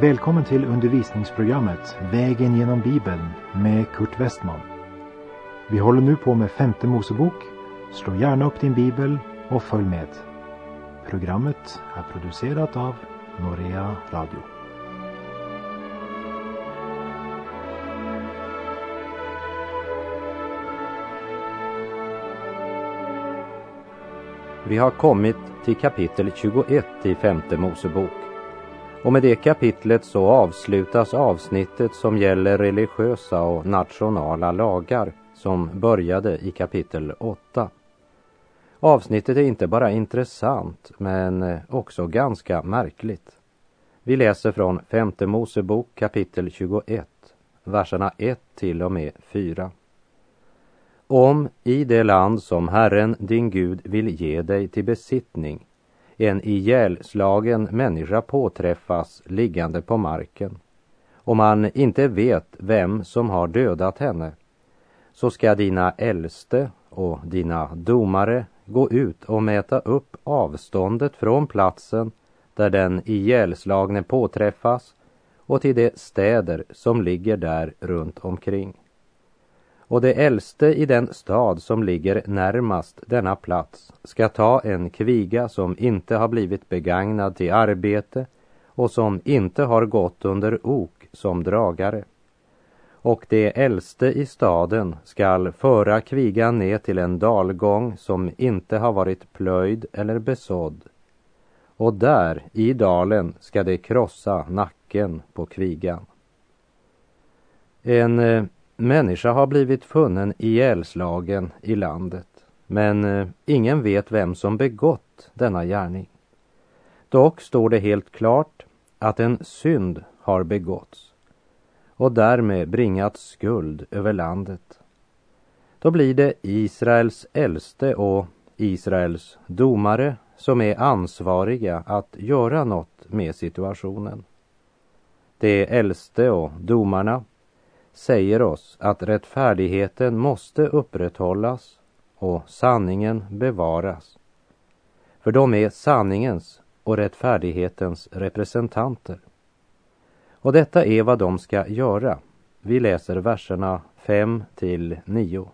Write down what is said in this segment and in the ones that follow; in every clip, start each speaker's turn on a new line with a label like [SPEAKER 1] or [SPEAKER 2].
[SPEAKER 1] Välkommen till undervisningsprogrammet Vägen genom Bibeln med Kurt Westman. Vi håller nu på med femte Mosebok. Slå gärna upp din bibel och följ med. Programmet är producerat av Norea Radio.
[SPEAKER 2] Vi har kommit till kapitel 21 i femte Mosebok. Och med det kapitlet så avslutas avsnittet som gäller religiösa och nationala lagar som började i kapitel 8. Avsnittet är inte bara intressant men också ganska märkligt. Vi läser från femte Mosebok kapitel 21, verserna 1 till och med 4. Om i det land som Herren din Gud vill ge dig till besittning en ihjälslagen människa påträffas liggande på marken och man inte vet vem som har dödat henne så ska dina äldste och dina domare gå ut och mäta upp avståndet från platsen där den ihjälslagne påträffas och till de städer som ligger där runt omkring. Och det äldste i den stad som ligger närmast denna plats ska ta en kviga som inte har blivit begagnad till arbete och som inte har gått under ok som dragare. Och det äldste i staden skall föra kvigan ner till en dalgång som inte har varit plöjd eller besådd. Och där i dalen ska det krossa nacken på kvigan. En eh, människa har blivit funnen ihjälslagen i landet, men eh, ingen vet vem som begått denna gärning. Dock står det helt klart att en synd har begåtts och därmed bringat skuld över landet. Då blir det Israels äldste och Israels domare som är ansvariga att göra något med situationen. De äldste och domarna säger oss att rättfärdigheten måste upprätthållas och sanningen bevaras. För de är sanningens och rättfärdighetens representanter. Och detta är vad de ska göra. Vi läser verserna 5 till 9.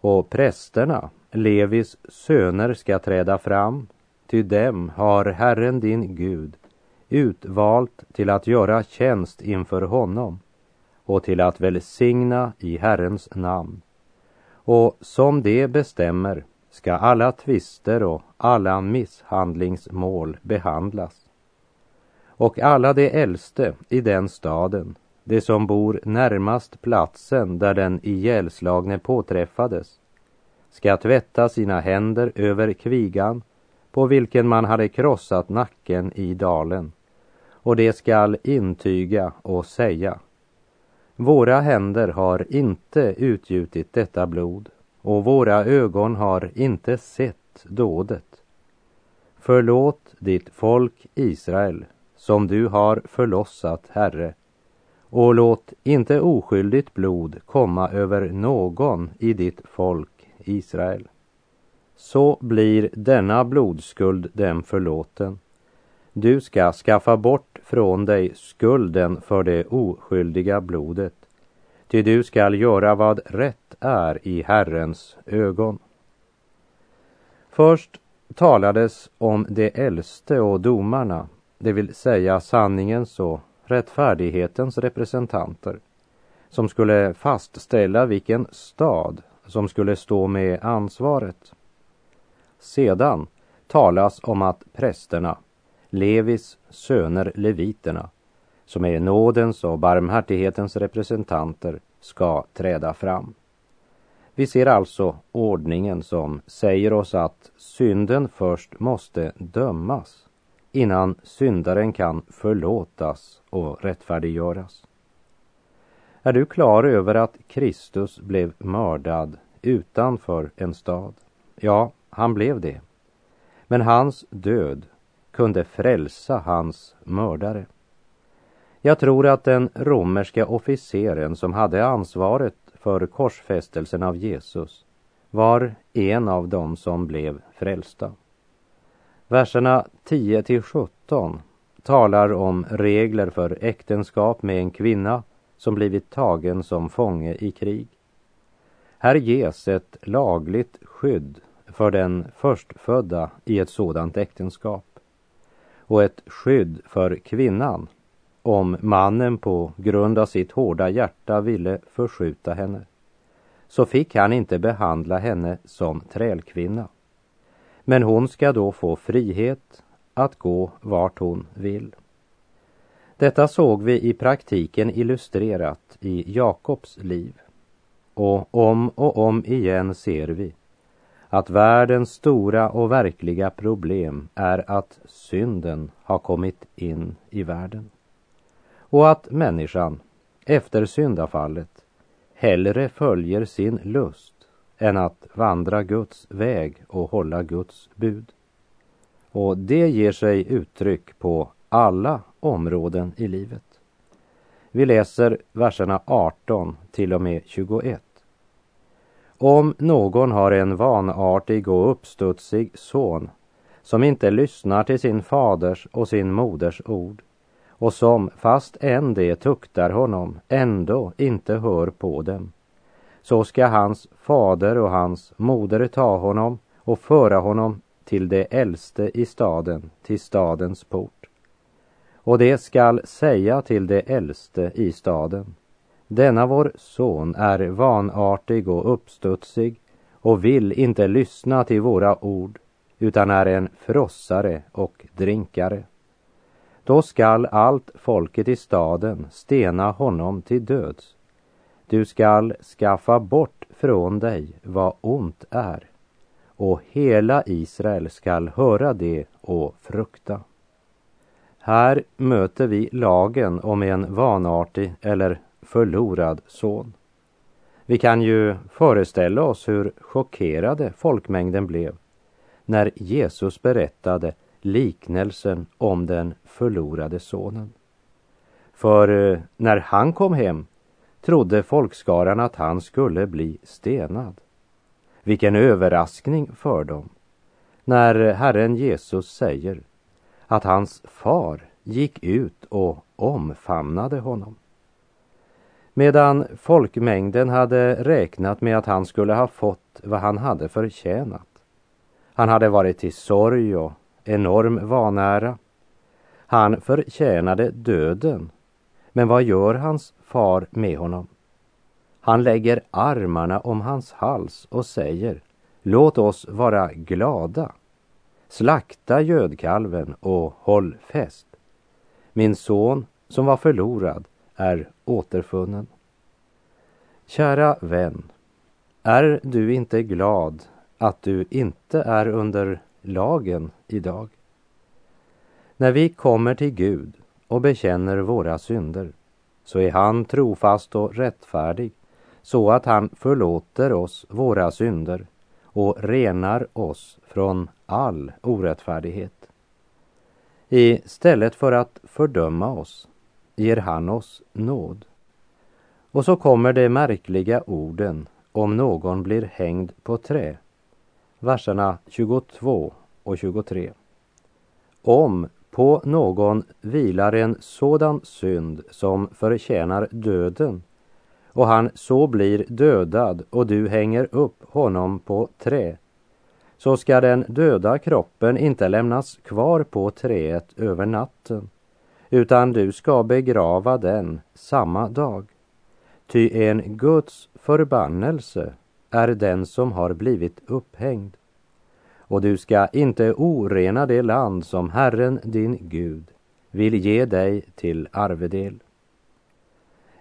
[SPEAKER 2] Och prästerna, Levis söner, ska träda fram, ty dem har Herren din Gud utvalt till att göra tjänst inför honom och till att välsigna i Herrens namn. Och som det bestämmer ska alla tvister och alla misshandlingsmål behandlas. Och alla de äldste i den staden, de som bor närmast platsen där den ihjälslagne påträffades, ska tvätta sina händer över kvigan på vilken man hade krossat nacken i dalen, och det skall intyga och säga våra händer har inte utgjutit detta blod och våra ögon har inte sett dådet. Förlåt ditt folk Israel som du har förlossat, Herre, och låt inte oskyldigt blod komma över någon i ditt folk Israel. Så blir denna blodskuld dem förlåten. Du ska skaffa bort från dig skulden för det oskyldiga blodet, ty du skall göra vad rätt är i Herrens ögon. Först talades om de äldste och domarna, det vill säga sanningens och rättfärdighetens representanter, som skulle fastställa vilken stad som skulle stå med ansvaret. Sedan talas om att prästerna Levis söner leviterna, som är nådens och barmhärtighetens representanter, ska träda fram. Vi ser alltså ordningen som säger oss att synden först måste dömas innan syndaren kan förlåtas och rättfärdiggöras. Är du klar över att Kristus blev mördad utanför en stad? Ja, han blev det. Men hans död kunde frälsa hans mördare. Jag tror att den romerska officeren som hade ansvaret för korsfästelsen av Jesus var en av dem som blev frälsta. Verserna 10 till 17 talar om regler för äktenskap med en kvinna som blivit tagen som fånge i krig. Här ges ett lagligt skydd för den förstfödda i ett sådant äktenskap och ett skydd för kvinnan om mannen på grund av sitt hårda hjärta ville förskjuta henne så fick han inte behandla henne som trälkvinna. Men hon ska då få frihet att gå vart hon vill. Detta såg vi i praktiken illustrerat i Jakobs liv. Och om och om igen ser vi att världens stora och verkliga problem är att synden har kommit in i världen. Och att människan efter syndafallet hellre följer sin lust än att vandra Guds väg och hålla Guds bud. Och det ger sig uttryck på alla områden i livet. Vi läser verserna 18 till och med 21. Om någon har en vanartig och uppstudsig son som inte lyssnar till sin faders och sin moders ord och som, fast än det tuktar honom, ändå inte hör på dem, så ska hans fader och hans moder ta honom och föra honom till det äldste i staden, till stadens port. Och det skall säga till det äldste i staden. Denna vår son är vanartig och uppstudsig och vill inte lyssna till våra ord utan är en frossare och drinkare. Då skall allt folket i staden stena honom till döds. Du skall skaffa bort från dig vad ont är och hela Israel skall höra det och frukta. Här möter vi lagen om en vanartig eller förlorad son. Vi kan ju föreställa oss hur chockerade folkmängden blev när Jesus berättade liknelsen om den förlorade sonen. För eh, när han kom hem trodde folkskaran att han skulle bli stenad. Vilken överraskning för dem när Herren Jesus säger att hans far gick ut och omfamnade honom. Medan folkmängden hade räknat med att han skulle ha fått vad han hade förtjänat. Han hade varit till sorg och enorm vanära. Han förtjänade döden. Men vad gör hans far med honom? Han lägger armarna om hans hals och säger Låt oss vara glada. Slakta gödkalven och håll fest. Min son som var förlorad är återfunnen. Kära vän, är du inte glad att du inte är under lagen idag? När vi kommer till Gud och bekänner våra synder så är han trofast och rättfärdig så att han förlåter oss våra synder och renar oss från all orättfärdighet. Istället för att fördöma oss ger han oss nåd. Och så kommer de märkliga orden om någon blir hängd på trä. Verserna 22 och 23. Om på någon vilar en sådan synd som förtjänar döden och han så blir dödad och du hänger upp honom på trä så ska den döda kroppen inte lämnas kvar på träet över natten utan du ska begrava den samma dag. Ty en Guds förbannelse är den som har blivit upphängd. Och du ska inte orena det land som Herren din Gud vill ge dig till arvedel.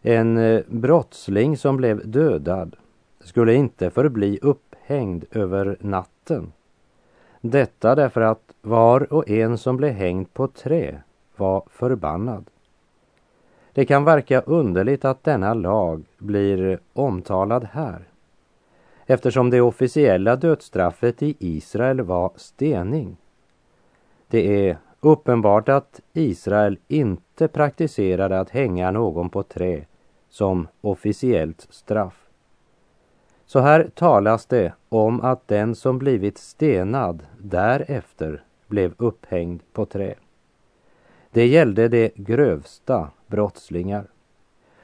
[SPEAKER 2] En eh, brottsling som blev dödad skulle inte förbli upphängd över natten. Detta därför att var och en som blev hängd på trä var förbannad. Det kan verka underligt att denna lag blir omtalad här eftersom det officiella dödsstraffet i Israel var stening. Det är uppenbart att Israel inte praktiserade att hänga någon på trä som officiellt straff. Så här talas det om att den som blivit stenad därefter blev upphängd på trä. Det gällde de grövsta brottslingar.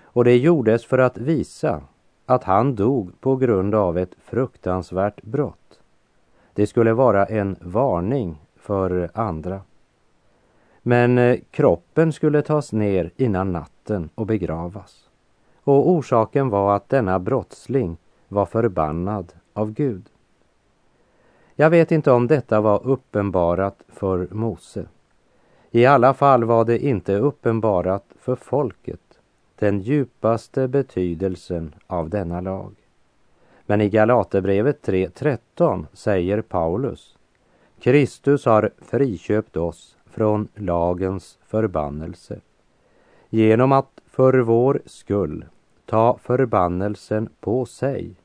[SPEAKER 2] Och det gjordes för att visa att han dog på grund av ett fruktansvärt brott. Det skulle vara en varning för andra. Men eh, kroppen skulle tas ner innan natten och begravas. Och orsaken var att denna brottsling var förbannad av Gud. Jag vet inte om detta var uppenbarat för Mose. I alla fall var det inte uppenbarat för folket den djupaste betydelsen av denna lag. Men i Galaterbrevet 3.13 säger Paulus Kristus har friköpt oss från lagens förbannelse genom att för vår skull ta förbannelsen på sig.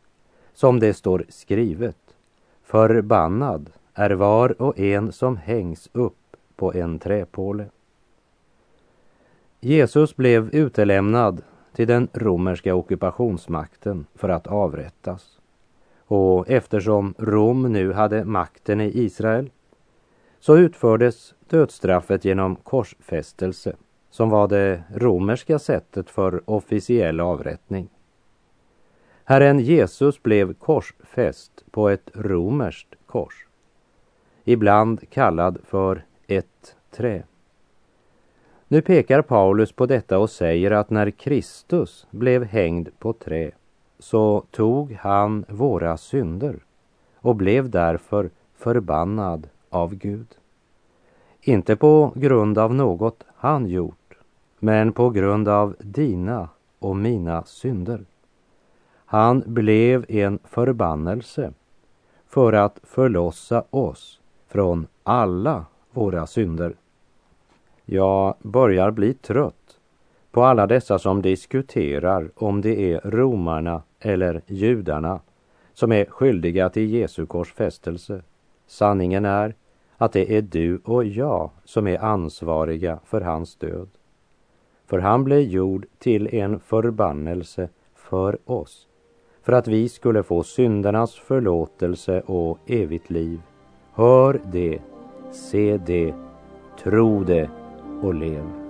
[SPEAKER 2] Som det står skrivet, förbannad är var och en som hängs upp på en träpåle. Jesus blev utelämnad till den romerska ockupationsmakten för att avrättas. Och eftersom Rom nu hade makten i Israel så utfördes dödsstraffet genom korsfästelse som var det romerska sättet för officiell avrättning. Herren Jesus blev korsfäst på ett romerskt kors, ibland kallad för ett trä. Nu pekar Paulus på detta och säger att när Kristus blev hängd på trä så tog han våra synder och blev därför förbannad av Gud. Inte på grund av något han gjort, men på grund av dina och mina synder. Han blev en förbannelse för att förlossa oss från alla våra synder. Jag börjar bli trött på alla dessa som diskuterar om det är romarna eller judarna som är skyldiga till Jesu korsfästelse. Sanningen är att det är du och jag som är ansvariga för hans död. För han blev gjord till en förbannelse för oss, för att vi skulle få syndernas förlåtelse och evigt liv. Hör det, se det, tro det och lev.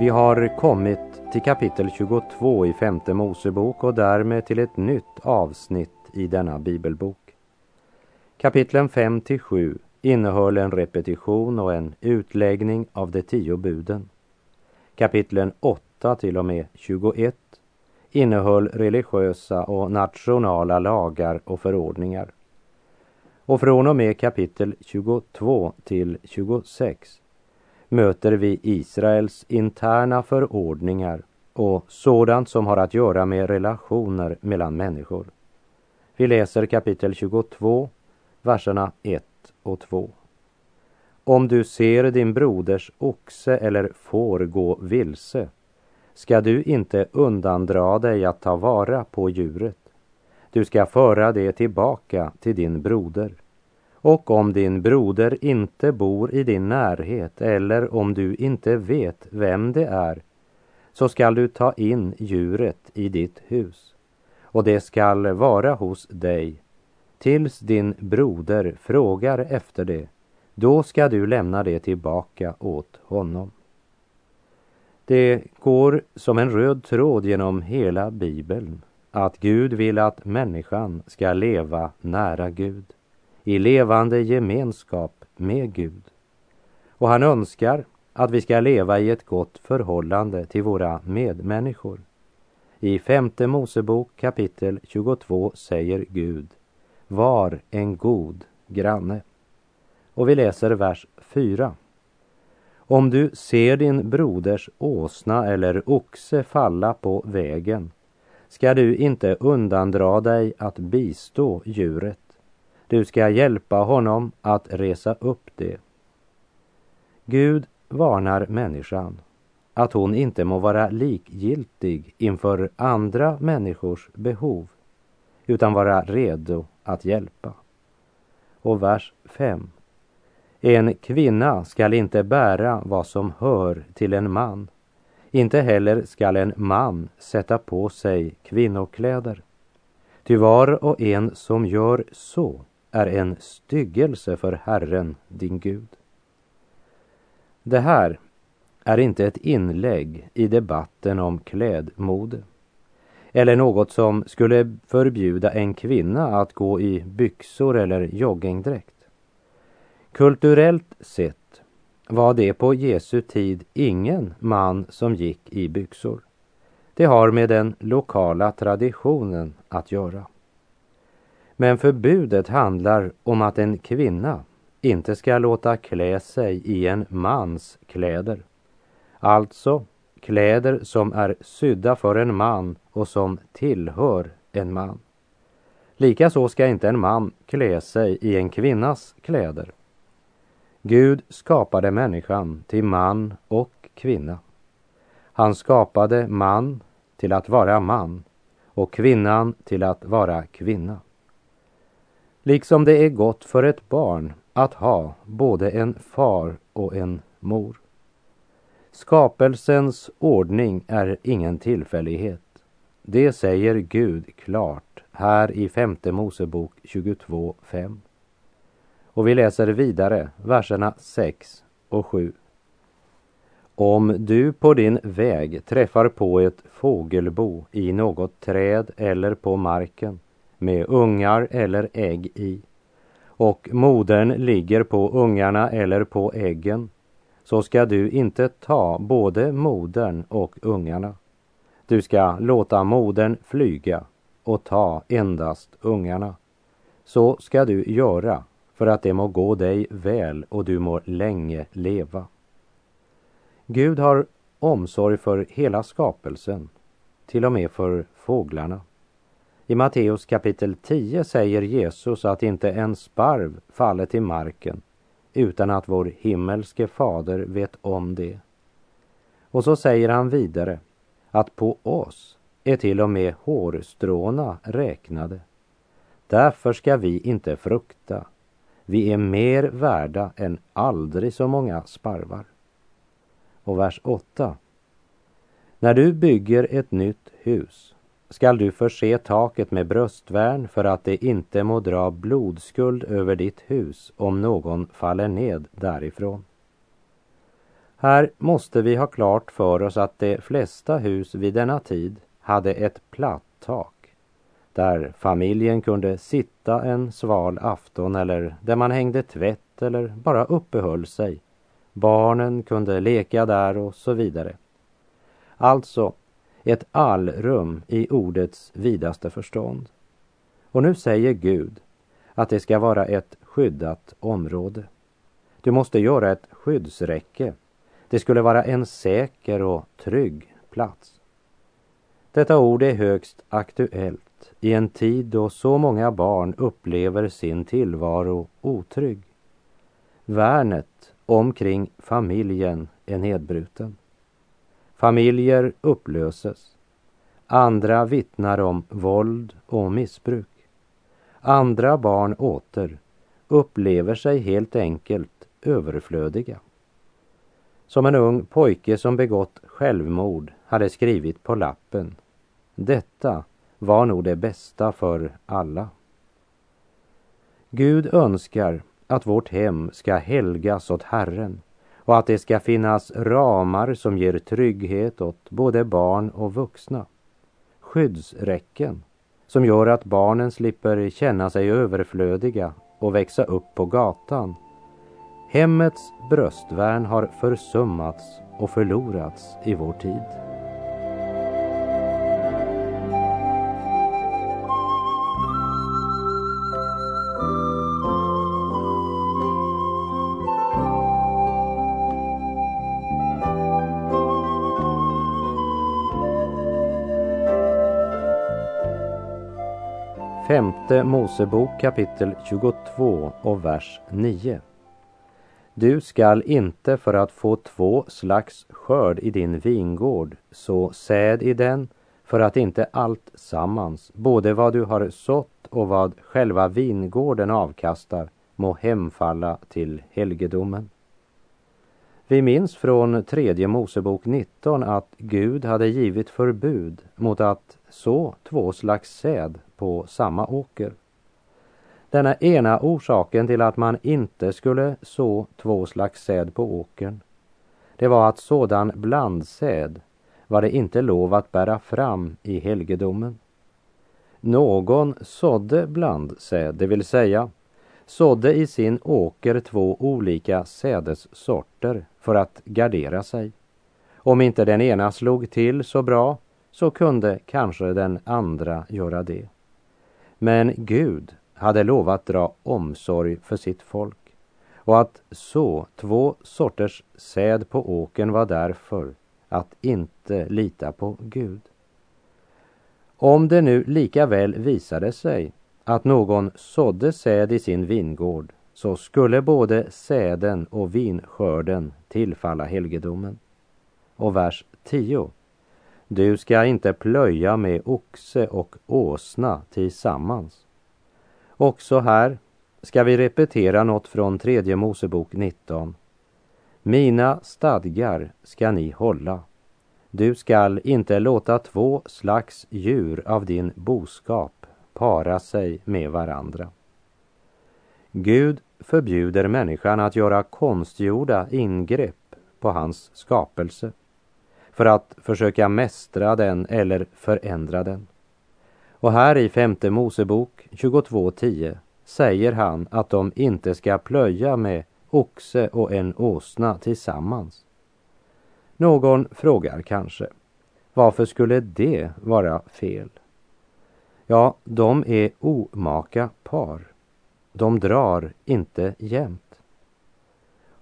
[SPEAKER 2] Vi har kommit till kapitel 22 i femte Mosebok och därmed till ett nytt avsnitt i denna bibelbok. Kapitlen 5 till 7 innehöll en repetition och en utläggning av de tio buden. Kapitlen 8 till och med 21 innehöll religiösa och nationala lagar och förordningar. Och från och med kapitel 22 till 26 möter vi Israels interna förordningar och sådant som har att göra med relationer mellan människor. Vi läser kapitel 22, verserna 1 och 2. Om du ser din broders oxe eller får gå vilse ska du inte undandra dig att ta vara på djuret. Du ska föra det tillbaka till din broder. Och om din broder inte bor i din närhet eller om du inte vet vem det är så skall du ta in djuret i ditt hus och det skall vara hos dig tills din broder frågar efter det. Då ska du lämna det tillbaka åt honom. Det går som en röd tråd genom hela Bibeln att Gud vill att människan ska leva nära Gud, i levande gemenskap med Gud. Och han önskar att vi ska leva i ett gott förhållande till våra medmänniskor. I femte Mosebok kapitel 22 säger Gud var en god granne. Och vi läser vers 4. Om du ser din broders åsna eller oxe falla på vägen ska du inte undandra dig att bistå djuret. Du ska hjälpa honom att resa upp det. Gud varnar människan att hon inte må vara likgiltig inför andra människors behov utan vara redo att hjälpa. Och vers 5. En kvinna skall inte bära vad som hör till en man. Inte heller skall en man sätta på sig kvinnokläder. Ty var och en som gör så är en styggelse för Herren, din Gud. Det här är inte ett inlägg i debatten om klädmode eller något som skulle förbjuda en kvinna att gå i byxor eller joggingdräkt. Kulturellt sett var det på Jesu tid ingen man som gick i byxor. Det har med den lokala traditionen att göra. Men förbudet handlar om att en kvinna inte ska låta klä sig i en mans kläder. Alltså kläder som är sydda för en man och som tillhör en man. Likaså ska inte en man klä sig i en kvinnas kläder. Gud skapade människan till man och kvinna. Han skapade man till att vara man och kvinnan till att vara kvinna. Liksom det är gott för ett barn att ha både en far och en mor. Skapelsens ordning är ingen tillfällighet. Det säger Gud klart här i femte Mosebok 22.5. Och vi läser vidare verserna 6 och 7. Om du på din väg träffar på ett fågelbo i något träd eller på marken med ungar eller ägg i och modern ligger på ungarna eller på äggen så ska du inte ta både modern och ungarna. Du ska låta modern flyga och ta endast ungarna. Så ska du göra för att det må gå dig väl och du må länge leva. Gud har omsorg för hela skapelsen, till och med för fåglarna. I Matteus kapitel 10 säger Jesus att inte en sparv faller till marken utan att vår himmelske fader vet om det. Och så säger han vidare att på oss är till och med hårstråna räknade. Därför ska vi inte frukta. Vi är mer värda än aldrig så många sparvar. Och vers 8. När du bygger ett nytt hus skall du förse taket med bröstvärn för att det inte må dra blodskuld över ditt hus om någon faller ned därifrån. Här måste vi ha klart för oss att de flesta hus vid denna tid hade ett platt tak där familjen kunde sitta en sval afton eller där man hängde tvätt eller bara uppehöll sig. Barnen kunde leka där och så vidare. Alltså ett allrum i ordets vidaste förstånd. Och nu säger Gud att det ska vara ett skyddat område. Du måste göra ett skyddsräcke. Det skulle vara en säker och trygg plats. Detta ord är högst aktuellt i en tid då så många barn upplever sin tillvaro otrygg. Värnet omkring familjen är nedbruten. Familjer upplöses. Andra vittnar om våld och missbruk. Andra barn åter upplever sig helt enkelt överflödiga. Som en ung pojke som begått självmord hade skrivit på lappen. Detta var nog det bästa för alla. Gud önskar att vårt hem ska helgas åt Herren och att det ska finnas ramar som ger trygghet åt både barn och vuxna. Skyddsräcken som gör att barnen slipper känna sig överflödiga och växa upp på gatan. Hemmets bröstvärn har försummats och förlorats i vår tid. Femte Mosebok kapitel 22 och vers 9. Du skall inte för att få två slags skörd i din vingård så säd i den för att inte allt sammans, både vad du har sått och vad själva vingården avkastar, må hemfalla till helgedomen. Vi minns från tredje Mosebok 19 att Gud hade givit förbud mot att så två slags säd på samma åker. Denna ena orsaken till att man inte skulle så två slags säd på åkern, det var att sådan blandsäd var det inte lov att bära fram i helgedomen. Någon sådde blandsäd, det vill säga sådde i sin åker två olika sädessorter för att gardera sig. Om inte den ena slog till så bra så kunde kanske den andra göra det. Men Gud hade lovat dra omsorg för sitt folk och att så två sorters säd på åken var därför att inte lita på Gud. Om det nu lika väl visade sig att någon sådde säd i sin vingård så skulle både säden och vinskörden tillfalla helgedomen. Och vers 10. Du ska inte plöja med oxe och åsna tillsammans. Också här ska vi repetera något från tredje Mosebok 19. Mina stadgar ska ni hålla. Du skall inte låta två slags djur av din boskap para sig med varandra. Gud förbjuder människan att göra konstgjorda ingrepp på hans skapelse för att försöka mästra den eller förändra den. Och här i femte Mosebok 22.10 säger han att de inte ska plöja med oxe och en åsna tillsammans. Någon frågar kanske, varför skulle det vara fel? Ja, de är omaka par. De drar inte jämt.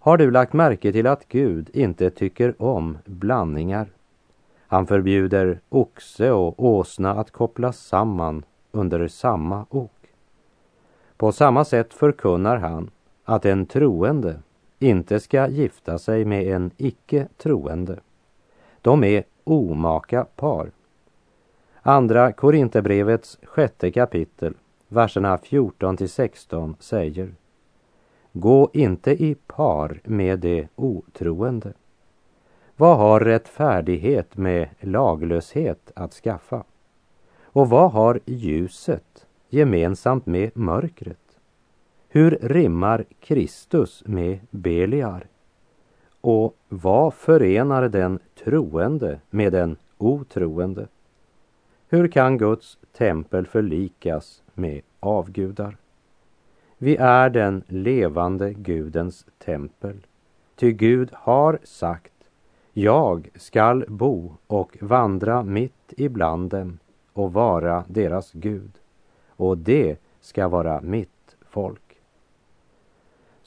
[SPEAKER 2] Har du lagt märke till att Gud inte tycker om blandningar? Han förbjuder oxe och åsna att kopplas samman under samma ok. På samma sätt förkunnar han att en troende inte ska gifta sig med en icke troende. De är omaka par. Andra Korinthierbrevets sjätte kapitel, verserna 14 till 16 säger Gå inte i par med det otroende. Vad har rättfärdighet med laglöshet att skaffa? Och vad har ljuset gemensamt med mörkret? Hur rimmar Kristus med Beliar? Och vad förenar den troende med den otroende? Hur kan Guds tempel förlikas med avgudar? Vi är den levande Gudens tempel. Ty Gud har sagt, jag skall bo och vandra mitt ibland dem och vara deras Gud, och det ska vara mitt folk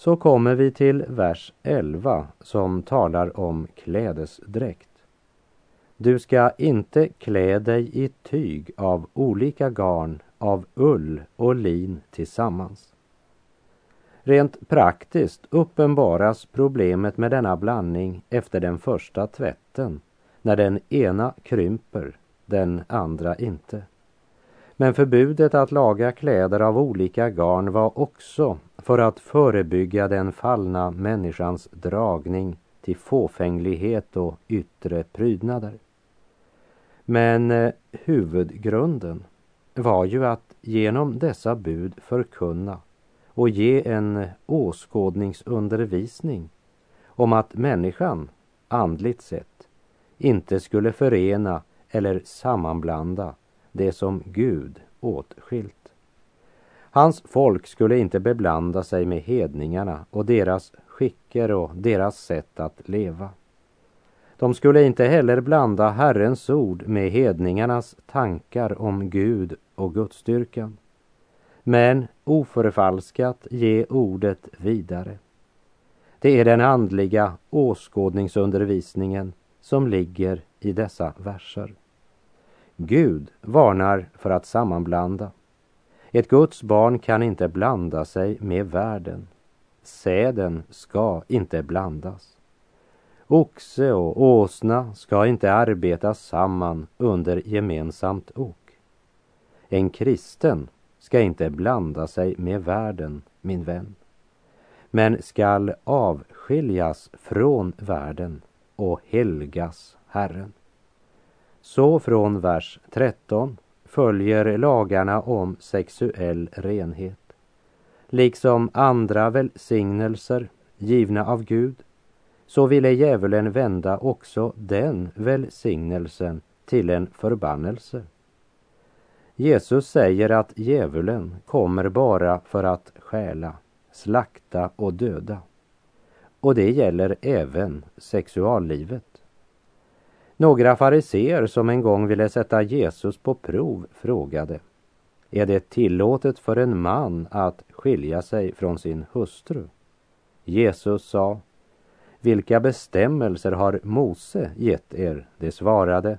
[SPEAKER 2] så kommer vi till vers 11 som talar om klädesdräkt. Du ska inte klä dig i tyg av olika garn, av ull och lin tillsammans. Rent praktiskt uppenbaras problemet med denna blandning efter den första tvätten, när den ena krymper, den andra inte. Men förbudet att laga kläder av olika garn var också för att förebygga den fallna människans dragning till fåfänglighet och yttre prydnader. Men eh, huvudgrunden var ju att genom dessa bud förkunna och ge en åskådningsundervisning om att människan, andligt sett, inte skulle förena eller sammanblanda det som Gud åtskilt. Hans folk skulle inte beblanda sig med hedningarna och deras skicker och deras sätt att leva. De skulle inte heller blanda Herrens ord med hedningarnas tankar om Gud och Gudsstyrkan. Men oförfalskat ge ordet vidare. Det är den andliga åskådningsundervisningen som ligger i dessa verser. Gud varnar för att sammanblanda. Ett Guds barn kan inte blanda sig med världen. Säden ska inte blandas. Oxe och åsna ska inte arbeta samman under gemensamt ok. En kristen ska inte blanda sig med världen, min vän, men skall avskiljas från världen och helgas Herren. Så från vers 13 följer lagarna om sexuell renhet, liksom andra välsignelser givna av Gud, så ville djävulen vända också den välsignelsen till en förbannelse. Jesus säger att djävulen kommer bara för att stjäla, slakta och döda. Och det gäller även sexuallivet. Några fariseer som en gång ville sätta Jesus på prov frågade Är det tillåtet för en man att skilja sig från sin hustru? Jesus sa Vilka bestämmelser har Mose gett er? De svarade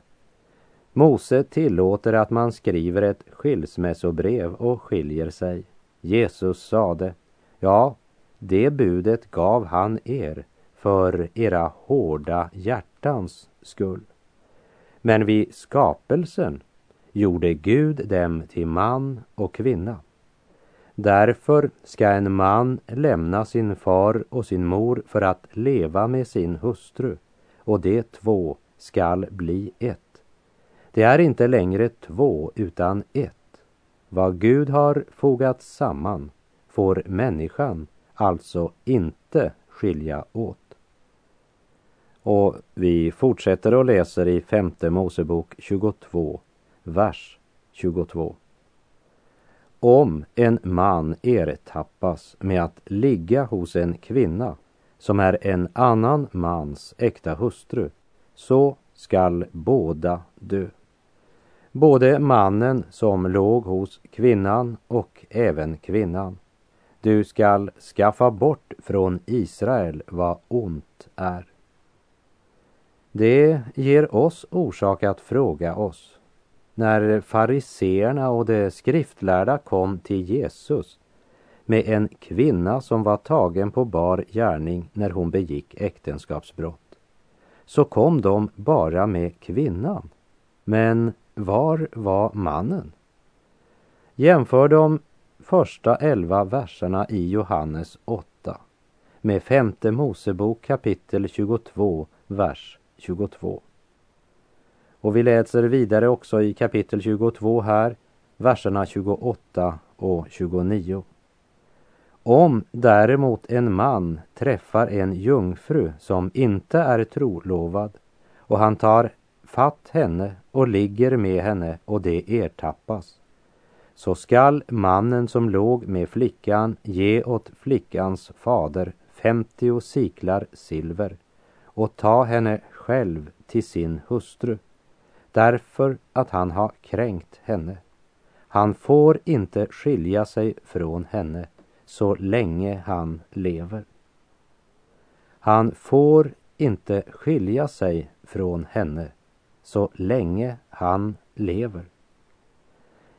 [SPEAKER 2] Mose tillåter att man skriver ett skilsmässobrev och skiljer sig. Jesus sade, ja, det budet gav han er för era hårda hjärtans skull. Men vid skapelsen gjorde Gud dem till man och kvinna. Därför ska en man lämna sin far och sin mor för att leva med sin hustru och de två skall bli ett. Det är inte längre två utan ett. Vad Gud har fogat samman får människan alltså inte skilja åt. Och vi fortsätter och läser i femte Mosebok 22, vers 22. Om en man ertappas med att ligga hos en kvinna som är en annan mans äkta hustru, så skall båda dö. Både mannen som låg hos kvinnan och även kvinnan. Du skall skaffa bort från Israel vad ont är. Det ger oss orsak att fråga oss. När fariseerna och de skriftlärda kom till Jesus med en kvinna som var tagen på bar gärning när hon begick äktenskapsbrott, så kom de bara med kvinnan. Men var var mannen? Jämför de första elva verserna i Johannes 8 med femte Mosebok kapitel 22, vers 22. Och vi läser vidare också i kapitel 22 här, verserna 28 och 29. Om däremot en man träffar en jungfru som inte är trolovad och han tar fatt henne och ligger med henne och det ertappas, så skall mannen som låg med flickan ge åt flickans fader femtio siklar silver och ta henne själv till sin hustru, därför att han har kränkt henne. Han får inte skilja sig från henne så länge han lever. Han får inte skilja sig från henne så länge han lever.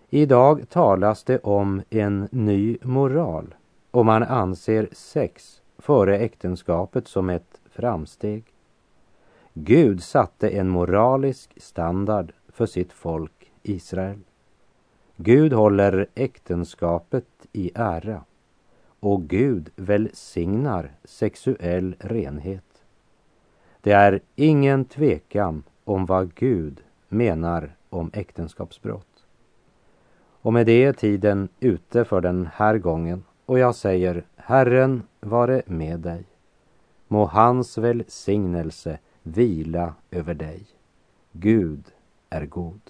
[SPEAKER 2] Idag talas det om en ny moral och man anser sex före äktenskapet som ett framsteg. Gud satte en moralisk standard för sitt folk Israel. Gud håller äktenskapet i ära och Gud välsignar sexuell renhet. Det är ingen tvekan om vad Gud menar om äktenskapsbrott. Och med det är tiden ute för den här gången och jag säger Herren vare med dig. Må hans välsignelse vila över dig. Gud är god.